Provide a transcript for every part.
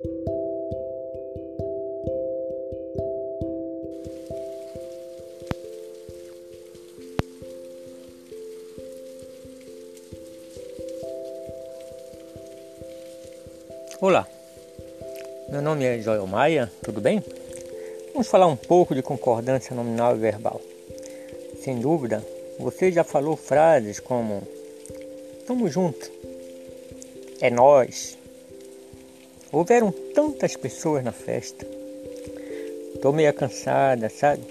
Olá, meu nome é Joel Maia, tudo bem? Vamos falar um pouco de concordância nominal e verbal. Sem dúvida, você já falou frases como Tamo junto, é nós. Houveram tantas pessoas na festa. Tô meio cansada, sabe?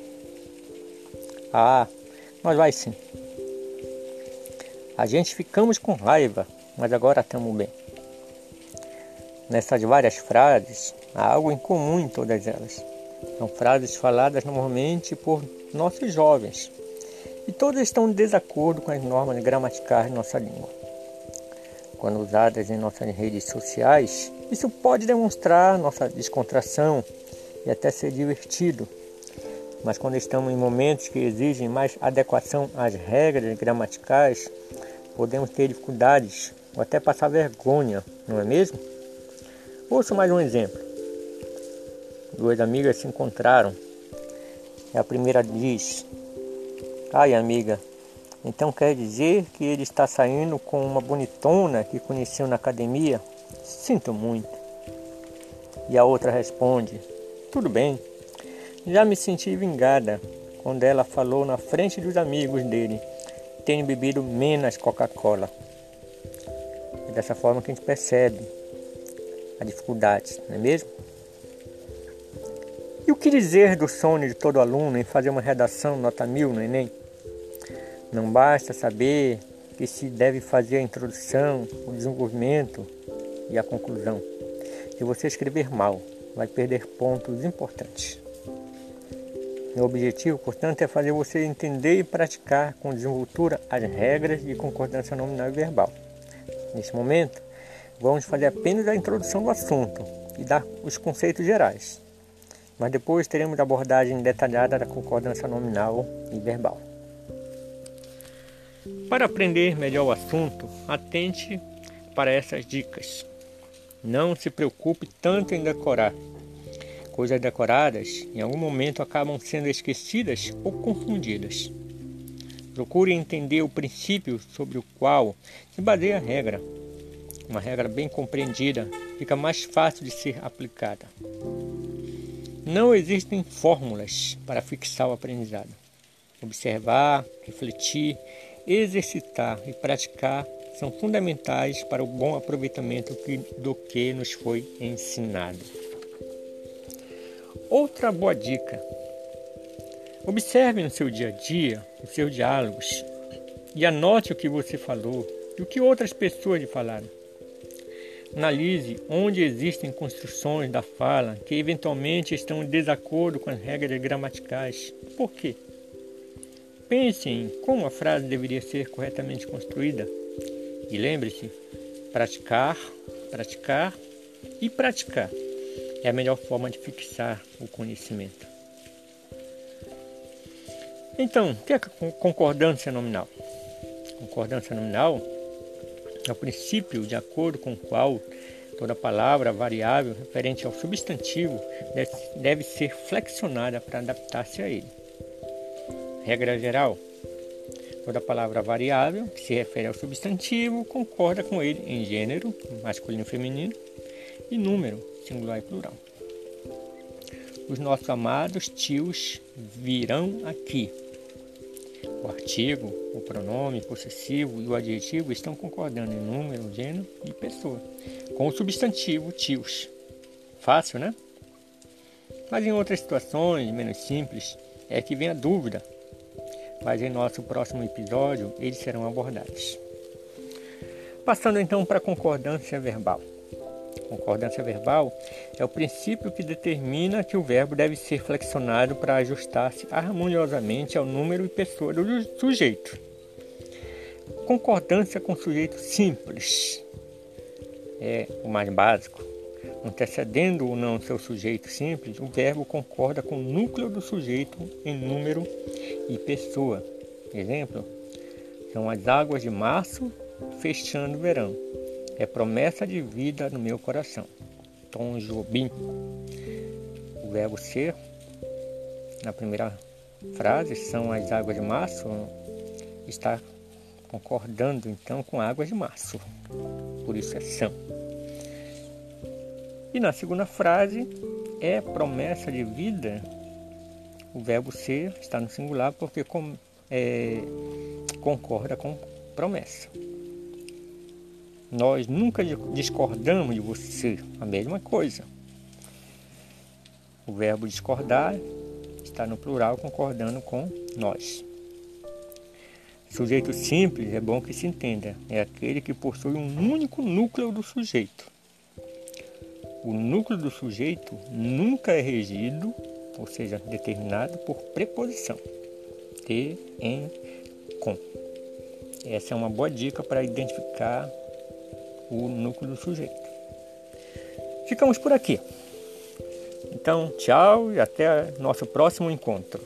Ah, nós vai sim. A gente ficamos com raiva, mas agora estamos bem. Nessas várias frases, há algo em comum em todas elas. São frases faladas normalmente por nossos jovens e todas estão em desacordo com as normas gramaticais de nossa língua. Quando usadas em nossas redes sociais, isso pode demonstrar nossa descontração e até ser divertido. Mas quando estamos em momentos que exigem mais adequação às regras gramaticais, podemos ter dificuldades ou até passar vergonha, não é mesmo? Ouça mais um exemplo. Duas amigas se encontraram. A primeira diz: Ai, amiga, então quer dizer que ele está saindo com uma bonitona que conheceu na academia? Sinto muito. E a outra responde: Tudo bem. Já me senti vingada quando ela falou na frente dos amigos dele: Tenho bebido menos Coca-Cola. É dessa forma que a gente percebe a dificuldade, não é mesmo? E o que dizer do sonho de todo aluno em fazer uma redação nota mil no Enem? Não basta saber que se deve fazer a introdução, o desenvolvimento e a conclusão. Se você escrever mal, vai perder pontos importantes. Meu objetivo, portanto, é fazer você entender e praticar com desenvoltura as regras de concordância nominal e verbal. Neste momento, Vamos fazer apenas a introdução do assunto e dar os conceitos gerais, mas depois teremos a abordagem detalhada da concordância nominal e verbal. Para aprender melhor o assunto, atente para essas dicas. Não se preocupe tanto em decorar. Coisas decoradas em algum momento acabam sendo esquecidas ou confundidas. Procure entender o princípio sobre o qual se baseia a regra uma regra bem compreendida, fica mais fácil de ser aplicada. Não existem fórmulas para fixar o aprendizado. Observar, refletir, exercitar e praticar são fundamentais para o bom aproveitamento do que nos foi ensinado. Outra boa dica: observe no seu dia a dia os seus diálogos e anote o que você falou e o que outras pessoas lhe falaram. Analise onde existem construções da fala que eventualmente estão em desacordo com as regras gramaticais. Por quê? Pense em como a frase deveria ser corretamente construída. E lembre-se: praticar, praticar e praticar é a melhor forma de fixar o conhecimento. Então, o que é concordância nominal? Concordância nominal é o princípio de acordo com o qual toda palavra variável referente ao substantivo deve, ser flexionada para adaptar-se a ele. Regra geral: toda palavra variável que se refere ao substantivo concorda com ele em gênero, masculino e feminino, e número, singular e plural. Os nossos amados tios virão aqui o artigo, o pronome possessivo e o adjetivo estão concordando em número, gênero e pessoa, com o substantivo tios. Fácil, né? Mas em outras situações menos simples é que vem a dúvida. Mas em nosso próximo episódio eles serão abordados. Passando então para a concordância verbal. Concordância verbal é o princípio que determina que o verbo deve ser flexionado para ajustar-se harmoniosamente ao número e pessoa do sujeito. Concordância com sujeito simples é o mais básico. Antecedendo ou não seu sujeito simples, o verbo concorda com o núcleo do sujeito em número e pessoa. Exemplo: são as águas de março fechando o verão é promessa de vida no meu coração. Tom Jobim. O verbo ser, na primeira frase, são as águas de março, está concordando então com águas de março. Por isso é são. E na segunda frase é promessa de vida. O verbo ser está no singular porque com, é, concorda com promessa. Nós nunca discordamos de você, a mesma coisa. O verbo discordar está no plural concordando com nós. Sujeito simples é bom que se entenda, é aquele que possui um único núcleo do sujeito. O núcleo do sujeito nunca é regido, ou seja, determinado por preposição. Ter, em, com. Essa é uma boa dica para identificar o núcleo do sujeito. Ficamos por aqui. Então, tchau e até nosso próximo encontro.